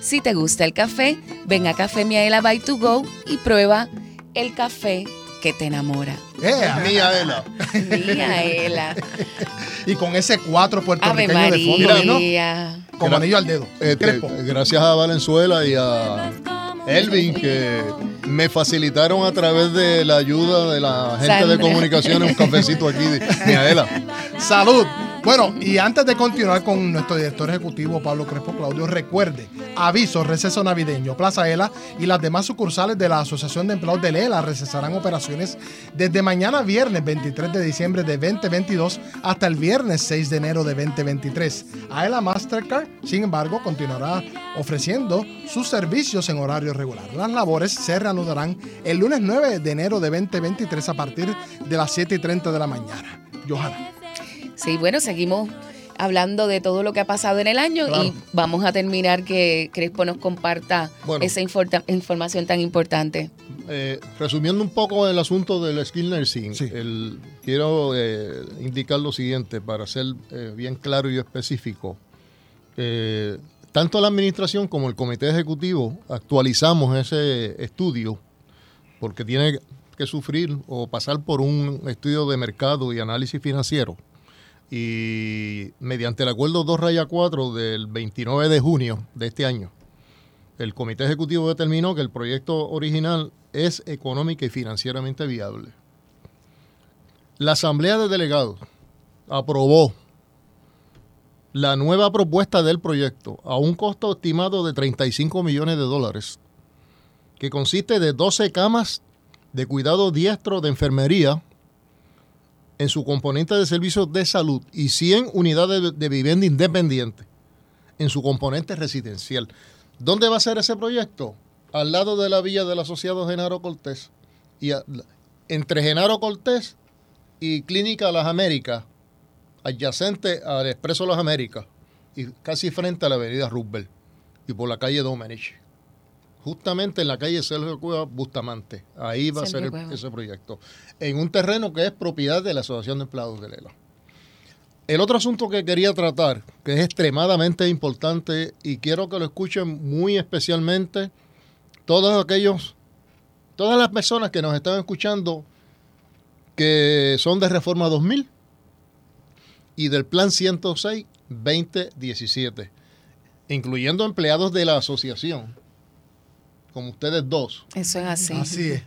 Si te gusta el café, ven a Café Miaela by to go y prueba el café que te enamora. Miaela. Miaela. Y con ese cuatro Ave puertorriqueño de fondo, ¿no? Como anillo al dedo. Este, gracias a Valenzuela y a Elvin que me facilitaron a través de la ayuda de la gente Sandra. de comunicaciones un cafecito aquí de Miaela. Salud. Bueno, y antes de continuar con nuestro director ejecutivo Pablo Crespo Claudio, recuerde, aviso, receso navideño, Plaza ELA y las demás sucursales de la Asociación de Empleados de ELA recesarán operaciones desde mañana viernes 23 de diciembre de 2022 hasta el viernes 6 de enero de 2023. AELA Mastercard, sin embargo, continuará ofreciendo sus servicios en horario regular. Las labores se reanudarán el lunes 9 de enero de 2023 a partir de las 7 y 30 de la mañana. Johanna. Sí, bueno, seguimos hablando de todo lo que ha pasado en el año Claro. y vamos a terminar que Crespo nos comparta Bueno. esa inforta- información tan importante. Eh, resumiendo un poco el asunto del skill nursing, el- quiero eh, indicar lo siguiente para ser eh, bien claro y específico. Eh, tanto la administración como el comité ejecutivo actualizamos ese estudio porque tiene que sufrir o pasar por un estudio de mercado y análisis financiero. Y mediante el acuerdo 2 raya 4 del 29 de junio de este año, el comité ejecutivo determinó que el proyecto original es económica y financieramente viable. La Asamblea de Delegados aprobó la nueva propuesta del proyecto a un costo estimado de 35 millones de dólares, que consiste de 12 camas de cuidado diestro de enfermería en su componente de servicios de salud y 100 unidades de- vivienda independiente en su componente residencial. ¿Dónde va a ser ese proyecto? Al lado de la villa del asociado Genaro Cortés. Y entre Genaro Cortés y Clínica Las Américas, adyacente al Expreso Las Américas, y casi frente a la avenida Roosevelt y por la calle Domenech. Justamente en la calle Sergio Cueva Bustamante. Ahí va a ser el- ese proyecto. En un terreno que es propiedad de la Asociación de Empleados de Lela. El otro asunto que quería tratar, que es extremadamente importante y quiero que lo escuchen muy especialmente todos aquellos, todas las personas que nos están escuchando que son de Reforma 2000 y del Plan 106 2017, incluyendo empleados de la asociación, como ustedes dos. Eso es así. Así es.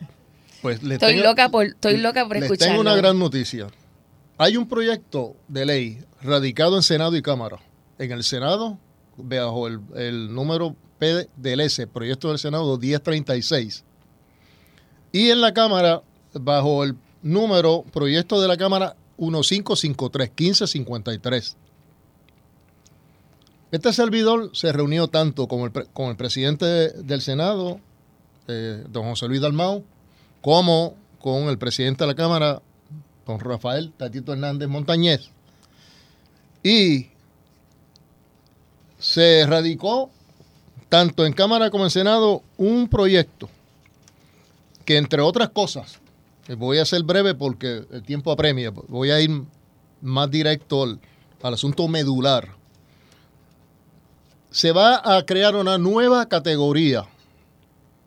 Pues les Estoy tengo- loca por, estoy loca por les escucharlo. tengo una gran noticia. Hay un proyecto de ley radicado en Senado y Cámara. En el Senado, bajo el, el número P del S, proyecto del Senado 1036. Y en la Cámara, bajo el número proyecto de la Cámara 1553, 1553. Este servidor se reunió tanto con el, presidente del Senado, eh, don José Luis Dalmau, como con el presidente de la Cámara, don Rafael Tatito Hernández Montañez. Y se radicó tanto en Cámara como en Senado un proyecto que entre otras cosas, eh, voy a ser breve porque el tiempo apremia, voy a ir más directo al asunto medular. Se va a crear una nueva categoría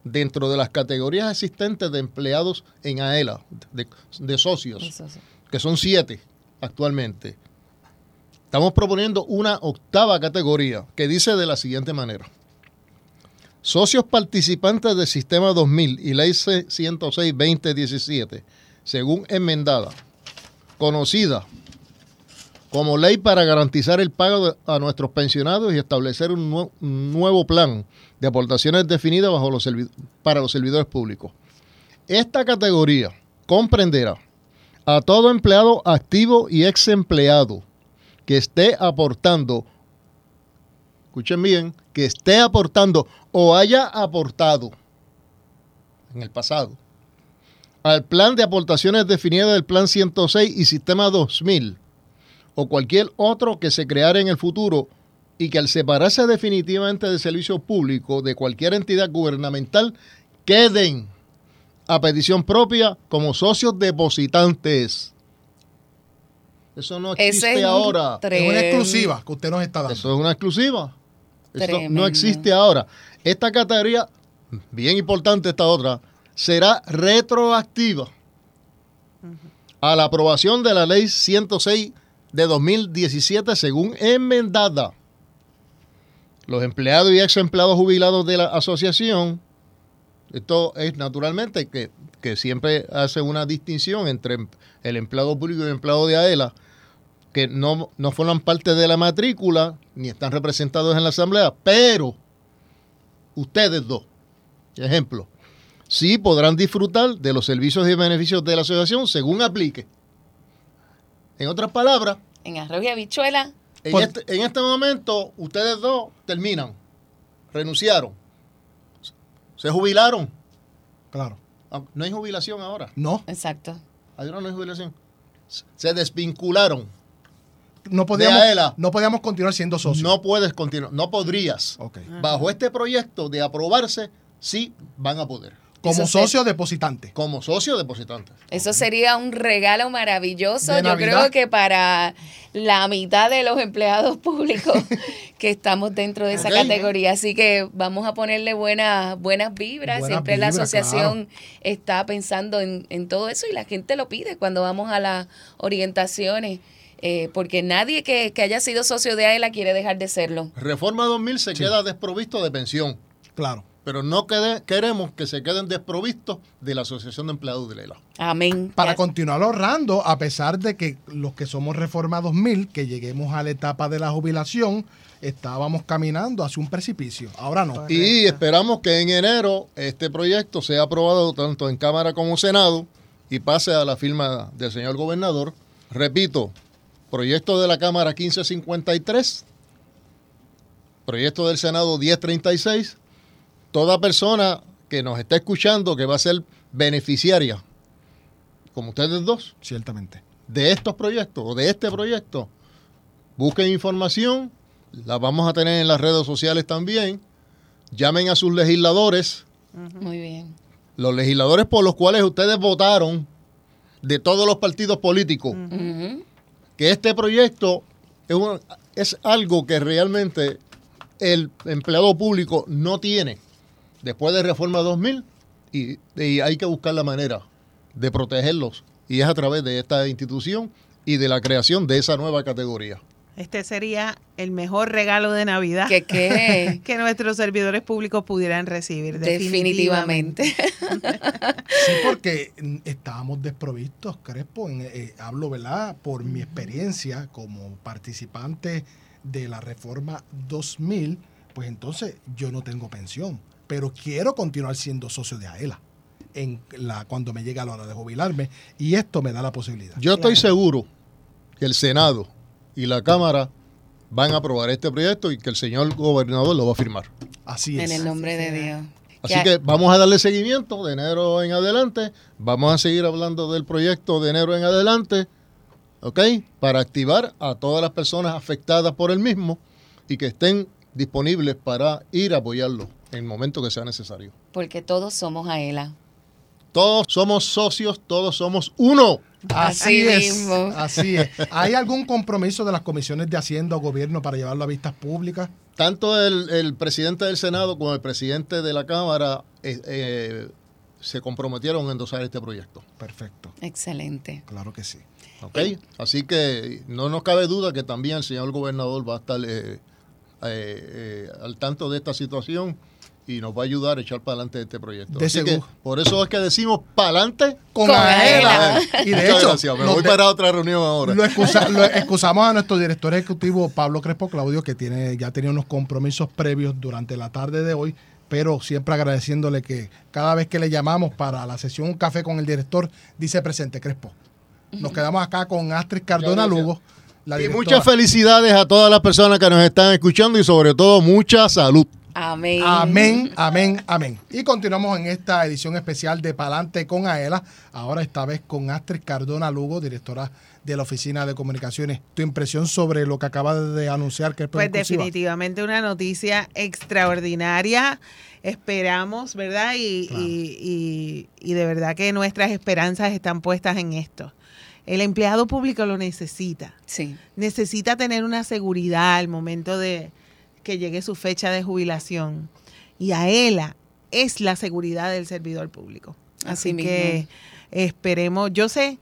dentro de las categorías existentes de empleados en AELA, de, de socios, que son siete actualmente. Estamos proponiendo una octava categoría que dice de la siguiente manera. Socios participantes del Sistema 2000 y Ley 106-2017, según enmendada, conocida como ley para garantizar el pago a nuestros pensionados y establecer un, nue- un nuevo plan de aportaciones definidas bajo los para los servidores públicos. Esta categoría comprenderá a todo empleado activo y ex empleado que esté aportando escuchen bien, que esté aportando o haya aportado en el pasado al plan de aportaciones definido del Plan 106 y Sistema 2000 o cualquier otro que se creara en el futuro y que al separarse definitivamente del servicio público de cualquier entidad gubernamental queden a petición propia como socios depositantes. Eso no Ese existe es ahora. Es una exclusiva que usted nos está dando. Eso es una exclusiva. Tremendo. no existe ahora. Esta categoría, bien importante esta otra, será retroactiva a la aprobación de la ley 106 de 2017 según enmendada. Los empleados y ex empleados jubilados de la asociación, esto es naturalmente que, que siempre hace una distinción entre el empleado público y el empleado de AELA, que no, no forman parte de la matrícula ni están representados en la asamblea, pero ustedes dos, ejemplo, sí podrán disfrutar de los servicios y beneficios de la asociación según aplique. En otras palabras, En arroz y habichuela. en, este, en este momento ustedes dos terminan, renunciaron, se jubilaron. Claro. Ah, No hay jubilación ahora. No. Exacto. Ahora no hay jubilación. Se desvincularon. No de podíamos, AELA. no podíamos continuar siendo socios. No puedes continuar, no podrías. Ok. Bajo este proyecto de aprobarse, sí van a poder. Como Eso socio depositante. Como socio depositante. Eso sería un regalo maravilloso. De Yo Navidad. creo que para la mitad de los empleados públicos que estamos dentro de esa categoría. Así que vamos a ponerle buenas, buenas vibras. Buenas Siempre la asociación está pensando en, en todo eso y la gente lo pide cuando vamos a las orientaciones. eh, porque nadie que, que haya sido socio de AELA quiere dejar de serlo. Reforma 2000 se queda desprovisto de pensión. Claro. Pero no quede- queremos que se queden desprovistos de la Asociación de Empleados de Lela. Amén. Para continuar ahorrando, a pesar de que los que somos Reforma 2000, que lleguemos a la etapa de la jubilación, estábamos caminando hacia un precipicio. Ahora no. Y esperamos que en enero este proyecto sea aprobado tanto en Cámara como Senado y pase a la firma del señor gobernador. Repito, proyecto de la Cámara 1553, proyecto del Senado 1036. Toda persona que nos está escuchando que va a ser beneficiaria, como ustedes dos, Ciertamente. de estos proyectos o de este proyecto, busquen información, la vamos a tener en las redes sociales también. Llamen a sus legisladores, Muy bien. los legisladores por los cuales ustedes votaron de todos los partidos políticos, que este proyecto es, un- es algo que realmente el empleado público no tiene después de Reforma 2000 y, y hay que buscar la manera de protegerlos y es a través de esta institución y de la creación de esa nueva categoría. Este sería el mejor regalo de Navidad ¿Qué qué? que nuestros servidores públicos pudieran recibir. Definitivamente. Sí, porque estábamos desprovistos, Crespo. En, eh, hablo, ¿verdad? Por mi experiencia como participante de la reforma 2000, pues entonces yo no tengo pensión, pero quiero continuar siendo socio de AELA en la, cuando me llegue la hora de jubilarme y esto me da la posibilidad. Yo estoy seguro que el Senado y la Cámara van a aprobar este proyecto y que el señor gobernador lo va a firmar. Así En el nombre de Dios. Así que vamos a darle seguimiento de enero en adelante. Vamos a seguir hablando del proyecto de enero en adelante, ¿ok? Para activar a todas las personas afectadas por el mismo y que estén disponibles para ir a apoyarlo en el momento que sea necesario. Porque todos somos AELA. Todos somos socios, todos somos uno. Así, Así es. mismo. Así es. ¿Hay algún compromiso de las comisiones de Hacienda o Gobierno para llevarlo a vistas públicas? Tanto el, el presidente del Senado como el presidente de la Cámara eh, eh, se comprometieron a endosar este proyecto. Perfecto. Excelente. Claro que sí. ¿ok? Así que no nos cabe duda que también el señor gobernador va a estar eh, eh, eh, al tanto de esta situación y nos va a ayudar a echar para adelante este proyecto. De Así que seguro. por eso es que decimos para adelante Con, Con AELA. AELA. Y de Muchas hecho, gracias. Me voy de- para otra reunión ahora. Lo, excusa- lo excusamos a nuestro director ejecutivo Pablo Crespo Claudio, que tiene ya tenía unos compromisos previos durante la tarde de hoy, pero siempre agradeciéndole que cada vez que le llamamos para la sesión Un Café con el director, dice presente Crespo. Nos quedamos acá con Astrid Cardona. Lugo, la Y muchas felicidades a todas las personas que nos están escuchando y sobre todo mucha salud. Amén. Amén, amén, amén. Y continuamos en esta edición especial de Palante con Aela. Ahora esta vez con Astrid Cardona Lugo, directora de la Oficina de Comunicaciones. Tu impresión sobre lo que acaba de anunciar que es Pues Exclusiva? definitivamente una noticia extraordinaria. Esperamos, ¿verdad? Y, y- y- y de verdad que nuestras esperanzas están puestas en esto. El empleado público lo necesita. Sí. Necesita tener una seguridad al momento de que llegue su fecha de jubilación. Y a ella es la seguridad del servidor público. Así Así, que esperemos, yo sé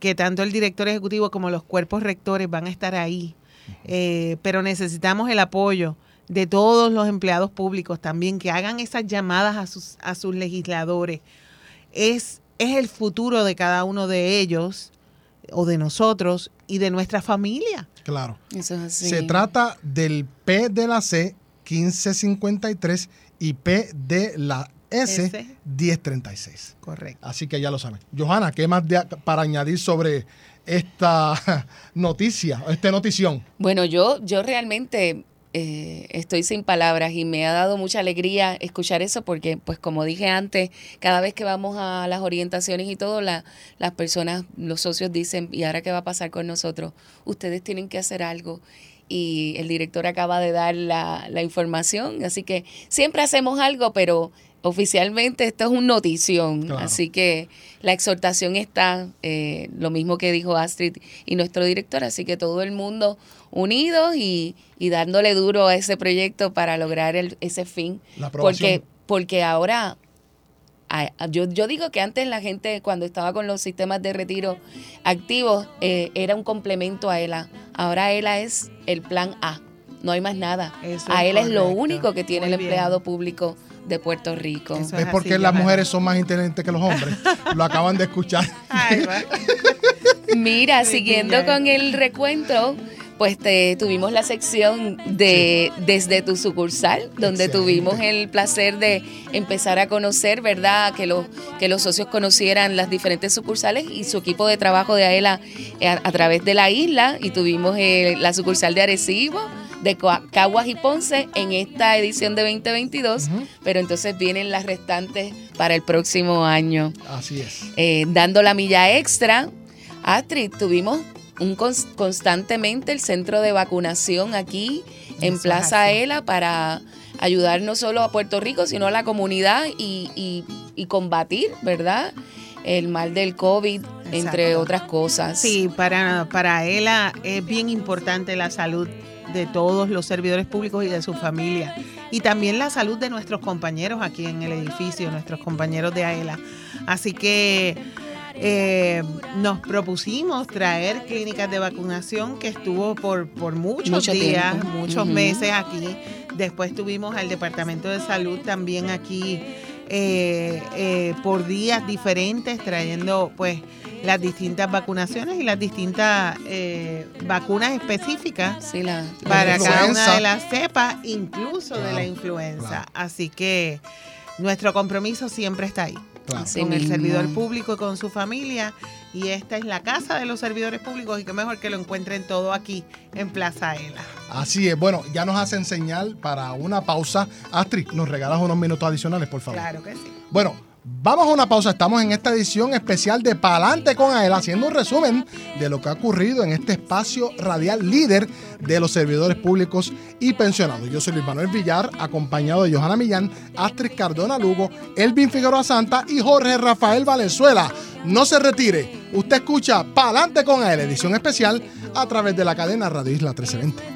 que tanto el director ejecutivo como los cuerpos rectores van a estar ahí, eh, pero necesitamos el apoyo de todos los empleados públicos también, que hagan esas llamadas a sus, a sus legisladores. Es, es el futuro de cada uno de ellos o de nosotros y de nuestra familia. Claro. Eso es así. Se trata del P de la C 1553 y P de la S S. 1036. Correcto. Así que ya lo saben. Johanna, ¿qué más de- para añadir sobre esta noticia, esta notición? Bueno, yo, yo realmente eh, estoy sin palabras y me ha dado mucha alegría escuchar eso porque, pues como dije antes, cada vez que vamos a las orientaciones y todo, la- las personas, los socios dicen, ¿y ahora qué va a pasar con nosotros? Ustedes tienen que hacer algo. Y el director acaba de dar la, la información, así que siempre hacemos algo, pero oficialmente esto es un notición. Claro. Así que la exhortación está, eh, lo mismo que dijo Astrid y nuestro director, así que todo el mundo unidos y, y dándole duro a ese proyecto para lograr el- ese fin. La. Porque, porque ahora, yo, yo digo que antes la gente cuando estaba con los sistemas de retiro activos eh, era un complemento a ELA. Ahora ELA es el plan A. No hay más nada. Eso a es ELA es lo único que tiene Muy el bien. empleado público de Puerto Rico. ¿Ves por qué las mujeres son más inteligentes que los hombres? lo acaban de escuchar. Mira, siguiendo con el recuento, pues te, tuvimos la sección de Desde tu sucursal, donde tuvimos el placer de empezar a conocer, ¿verdad? Que los, que los socios conocieran las diferentes sucursales y su equipo de trabajo de AELA a, a través de la isla. Y tuvimos eh, la sucursal de Arecibo, de Caguas y Ponce en esta edición de 2022, pero entonces vienen las restantes para el próximo año Así es. eh, dando la milla extra. Astrid, tuvimos un cons- constantemente el centro de vacunación aquí en Eso Plaza. Ela para ayudar no solo a Puerto Rico, sino a la comunidad y, y- y combatir, ¿verdad? El mal del COVID, entre otras cosas. Sí, para, para ELA es bien importante la salud de todos los servidores públicos y de su familia. Y también la salud de nuestros compañeros aquí en el edificio, nuestros compañeros de AELA. Así que eh, nos propusimos traer clínicas de vacunación que estuvo por, por muchos Mucho días, tiempo. muchos meses aquí. Después tuvimos al Departamento de Salud también aquí eh, eh, por días diferentes, trayendo pues las distintas vacunaciones y las distintas eh, vacunas específicas para La cada una de las cepas, incluso de la influenza. claro. Así que nuestro compromiso siempre está ahí. Claro. Con el servidor público y con su familia. Y esta es la casa de los servidores públicos y qué mejor que lo encuentren todo aquí en Plaza Ela. Así es. Bueno, ya nos hacen señal para una pausa. Astrid, nos regalas unos minutos adicionales, por favor. Claro que sí. Bueno, vamos a una pausa. Estamos en esta edición especial de Palante con Ael, haciendo un resumen de lo que ha ocurrido en este espacio radial líder de los servidores públicos y pensionados. Yo soy Luis Manuel Villar, acompañado de Johanna Millán, Astrid Cardona Lugo, Elvin Figueroa Santa y Jorge Rafael Valenzuela. No se retire. Usted escucha Palante con Ael, edición especial a través de la cadena Radio Isla 1320.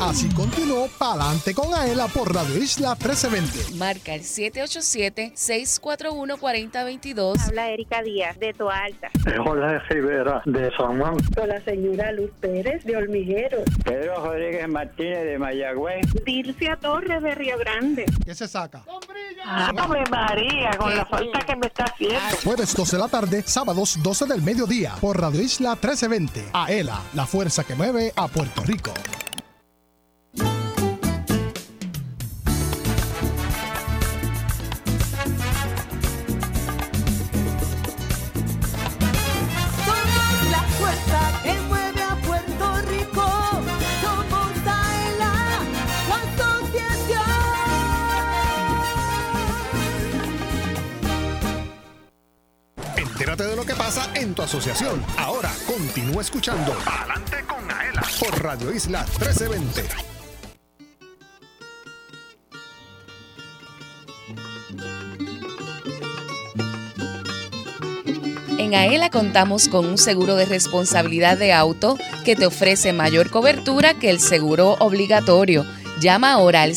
Así continuó Palante con Aela por Radio Isla 1320. Marca el 787-641-4022. Habla Erika Díaz, de Toa Alta. Jorge Rivera, de San Juan. Con la señora Luz Pérez, de Hormigueros. Pedro Rodríguez Martínez, de Mayagüez. Dilcia Torres, de Río Grande. ¿Qué se saca? Ave María, con la falta que me está haciendo. Jueves 12 de la tarde, sábados 12 del mediodía por Radio Isla 1320. Aela, la fuerza que mueve a Puerto Rico. Entérate de lo que pasa en tu asociación. Ahora continúa escuchando Adelante con Aela por Radio Isla 1320. En AELA contamos con un seguro de responsabilidad de auto que te ofrece mayor cobertura que el seguro obligatorio. Llama ahora al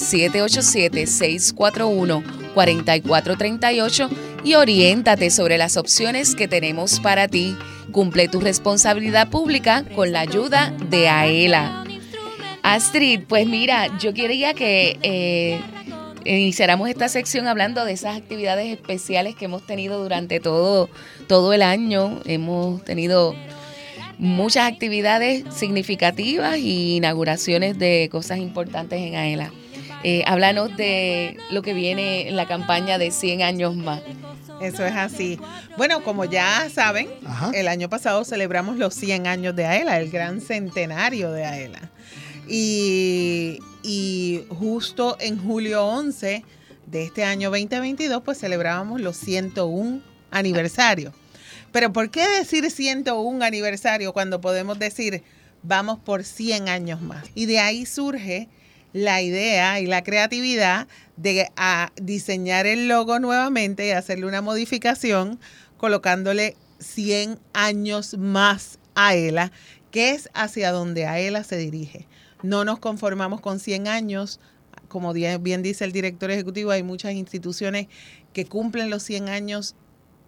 787-641-4438 y oriéntate sobre las opciones que tenemos para ti. Cumple tu responsabilidad pública con la ayuda de AELA. Astrid, pues mira, yo quería que eh, iniciáramos esta sección hablando de esas actividades especiales que hemos tenido durante todo, todo el año. Hemos tenido muchas actividades significativas y inauguraciones de cosas importantes en AELA. Eh, háblanos de lo que viene en la campaña de 100 años más. Eso es así. Bueno, como ya saben, el año pasado celebramos los 100 años de AELA, el gran centenario de AELA. Y, y justo en julio 11 de este año 2022, pues celebrábamos los 101 aniversario. Pero ¿por qué decir 101 aniversario cuando podemos decir vamos por 100 años más? Y de ahí surge la idea y la creatividad de a, diseñar el logo nuevamente y hacerle una modificación colocándole 100 años más a ELA, que es hacia donde a ELA se dirige. No nos conformamos con 100 años. Como bien dice el director ejecutivo, hay muchas instituciones que cumplen los 100 años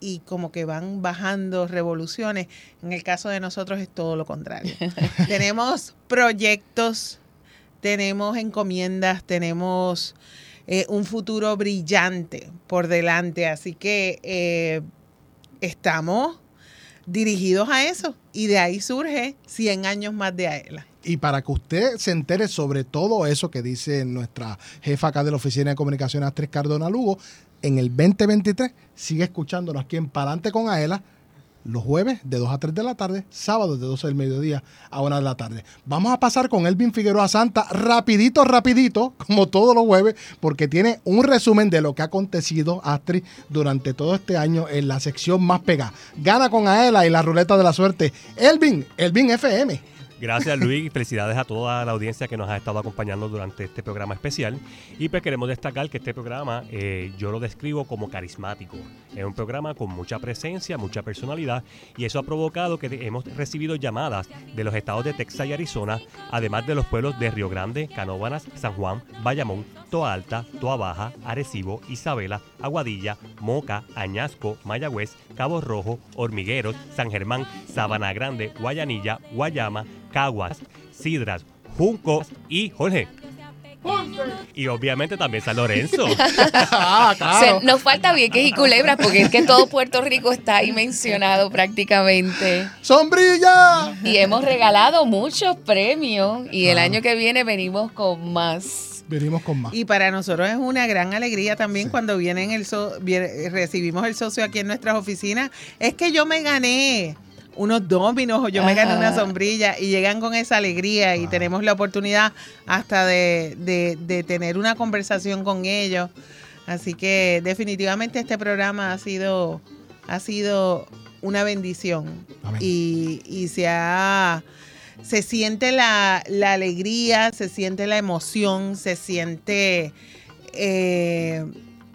y como que van bajando revoluciones. En el caso de nosotros es todo lo contrario. tenemos proyectos, tenemos encomiendas, tenemos eh, un futuro brillante por delante. Así que eh, estamos dirigidos a eso y de ahí surge 100 años más de AELA. Y para que usted se entere sobre todo eso que dice nuestra jefa acá de la Oficina de Comunicaciones, Astrid Cardona Lugo, en el 2023 sigue escuchándonos aquí en Palante con Aela los jueves de 2 a 3 de la tarde, sábados de 12 del mediodía a 1 de la tarde. Vamos a pasar con Elvin Figueroa Santa rapidito, rapidito, como todos los jueves, porque tiene un resumen de lo que ha acontecido, Astrid, durante todo este año en la sección más pegada. Gana con Aela y la ruleta de la suerte. Elvin, Elvin FM. Gracias Luis felicidades a toda la audiencia que nos ha estado acompañando durante este programa especial. Y pues queremos destacar que este programa eh, yo lo describo como carismático. Es un programa con mucha presencia, mucha personalidad y eso ha provocado que hemos recibido llamadas de los estados de Texas y Arizona, además de los pueblos de Río Grande, Canóvanas, San Juan, Bayamón, Toa Alta, Toa Baja, Arecibo, Isabela, Aguadilla, Moca, Añasco, Mayagüez, Cabo Rojo, Hormigueros, San Germán, Sabana Grande, Guayanilla, Guayama, Caguas, Sidras, Junco y Jorge. Y obviamente también San Lorenzo. ah, claro. nos falta bien que y culebras, porque es que todo Puerto Rico está ahí mencionado prácticamente. ¡Sombrilla! Y hemos regalado muchos premios. Y el año que viene venimos con más. Venimos con más. Y para nosotros es una gran alegría también cuando vienen el recibimos el socio aquí en nuestras oficinas. Es que yo me gané unos dominos o yo me gané una sombrilla y llegan con esa alegría y tenemos la oportunidad hasta de, tener una conversación con ellos. Así que definitivamente este programa ha sido, ha sido una bendición y, y, se ha se siente la, alegría, se siente la emoción, se siente eh,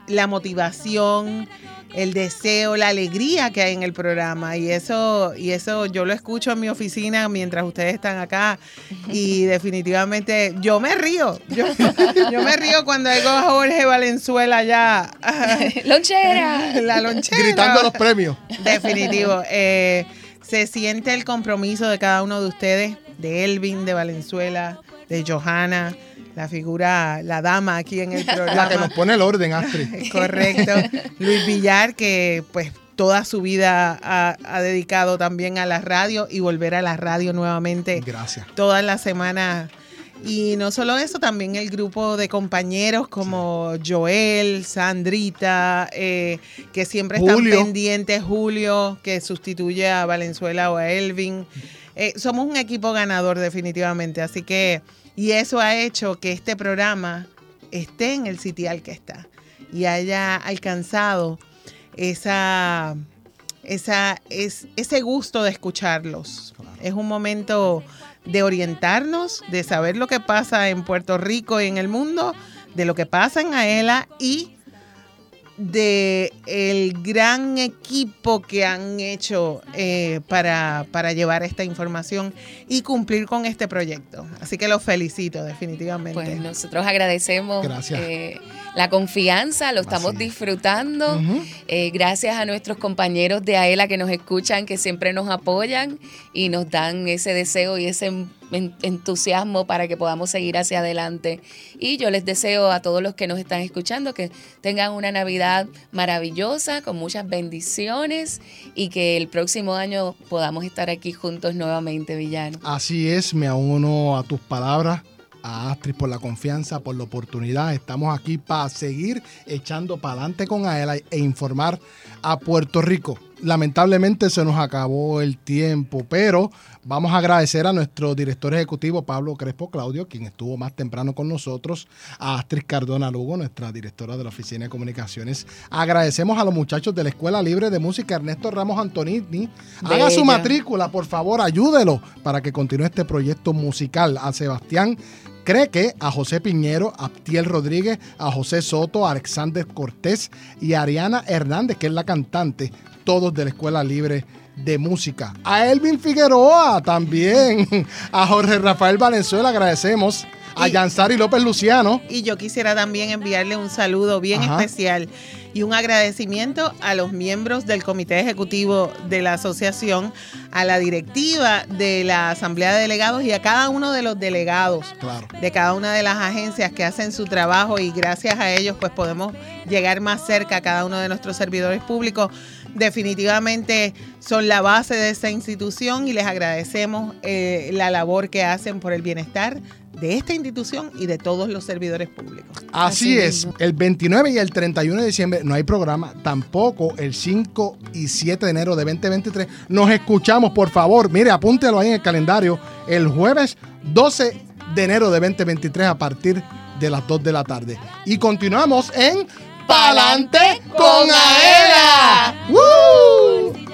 la motivación el deseo, la alegría que hay en el programa. Y eso y eso yo lo escucho en mi oficina mientras ustedes están acá. Y definitivamente yo me río, yo, me río cuando oigo a Jorge Valenzuela ya. Lonchera, la lonchera. Gritando los premios. Definitivo, eh, se siente el compromiso de cada uno de ustedes, de Elvin, de Valenzuela, de Johanna la figura, la dama aquí en el programa. La que nos pone el orden, Astrid. Correcto. Luis Villar, que pues toda su vida ha, dedicado también a la radio y volver a la radio nuevamente. Gracias. Todas las semanas. Y no solo eso, también el grupo de compañeros como Joel, Sandrita, eh, que siempre están pendientes, Julio, que sustituye a Valenzuela o a Elvin. Eh, somos un equipo ganador definitivamente, así que y eso ha hecho que este programa esté en el sitial que está y haya alcanzado esa, esa, es, ese gusto de escucharlos. Es un momento de orientarnos, de saber lo que pasa en Puerto Rico y en el mundo, de lo que pasa en AELA y de el gran equipo que han hecho eh, para, para llevar esta información y cumplir con este proyecto. Así que los felicito definitivamente. Pues nosotros agradecemos Gracias. eh, la confianza, lo estamos disfrutando. Eh, gracias a nuestros compañeros de AELA que nos escuchan, que siempre nos apoyan y nos dan ese deseo y ese en- entusiasmo para que podamos seguir hacia adelante. Y yo les deseo a todos los que nos están escuchando que tengan una Navidad maravillosa, con muchas bendiciones y que el próximo año podamos estar aquí juntos nuevamente, Villano. Así es, me uno a tus palabras, a Astrid por la confianza, por la oportunidad. Estamos aquí para seguir echando para adelante con AELA e informar a Puerto Rico. Lamentablemente se nos acabó el tiempo, pero vamos a agradecer a nuestro director ejecutivo Pablo Crespo Claudio, quien estuvo más temprano con nosotros, a Astrid Cardona Lugo, nuestra directora de la Oficina de Comunicaciones. Agradecemos a los muchachos de la Escuela Libre de Música Ernesto Ramos Antonini. Haga su matrícula, por favor, ayúdelo para que continúe este proyecto musical. A Sebastián Creque, a José Piñero, a Abtiel Rodríguez, a José Soto, a Alexander Cortés y a Ariana Hernández, que es la cantante, todos de la Escuela Libre de Música. A Elvin Figueroa también, a Jorge Rafael Valenzuela, agradecemos. A Yansari López Luciano. Y yo quisiera también enviarle un saludo bien Ajá. especial y un agradecimiento a los miembros del comité ejecutivo de la asociación, a la directiva de la asamblea de delegados y a cada uno de los delegados Claro. de cada una de las agencias que hacen su trabajo y gracias a ellos pues podemos llegar más cerca a cada uno de nuestros servidores públicos. Definitivamente son la base de esta institución y les agradecemos eh, la labor que hacen por el bienestar de esta institución y de todos los servidores públicos. Así, es, el 29 y el 31 de diciembre no hay programa, tampoco el 5 y 7 de enero de 2023. Nos escuchamos, por favor, mire, apúntelo ahí en el calendario, el jueves 12 de enero de 2023 a partir de las 2 de la tarde. Y continuamos en Palante con Aela. ¡Woo!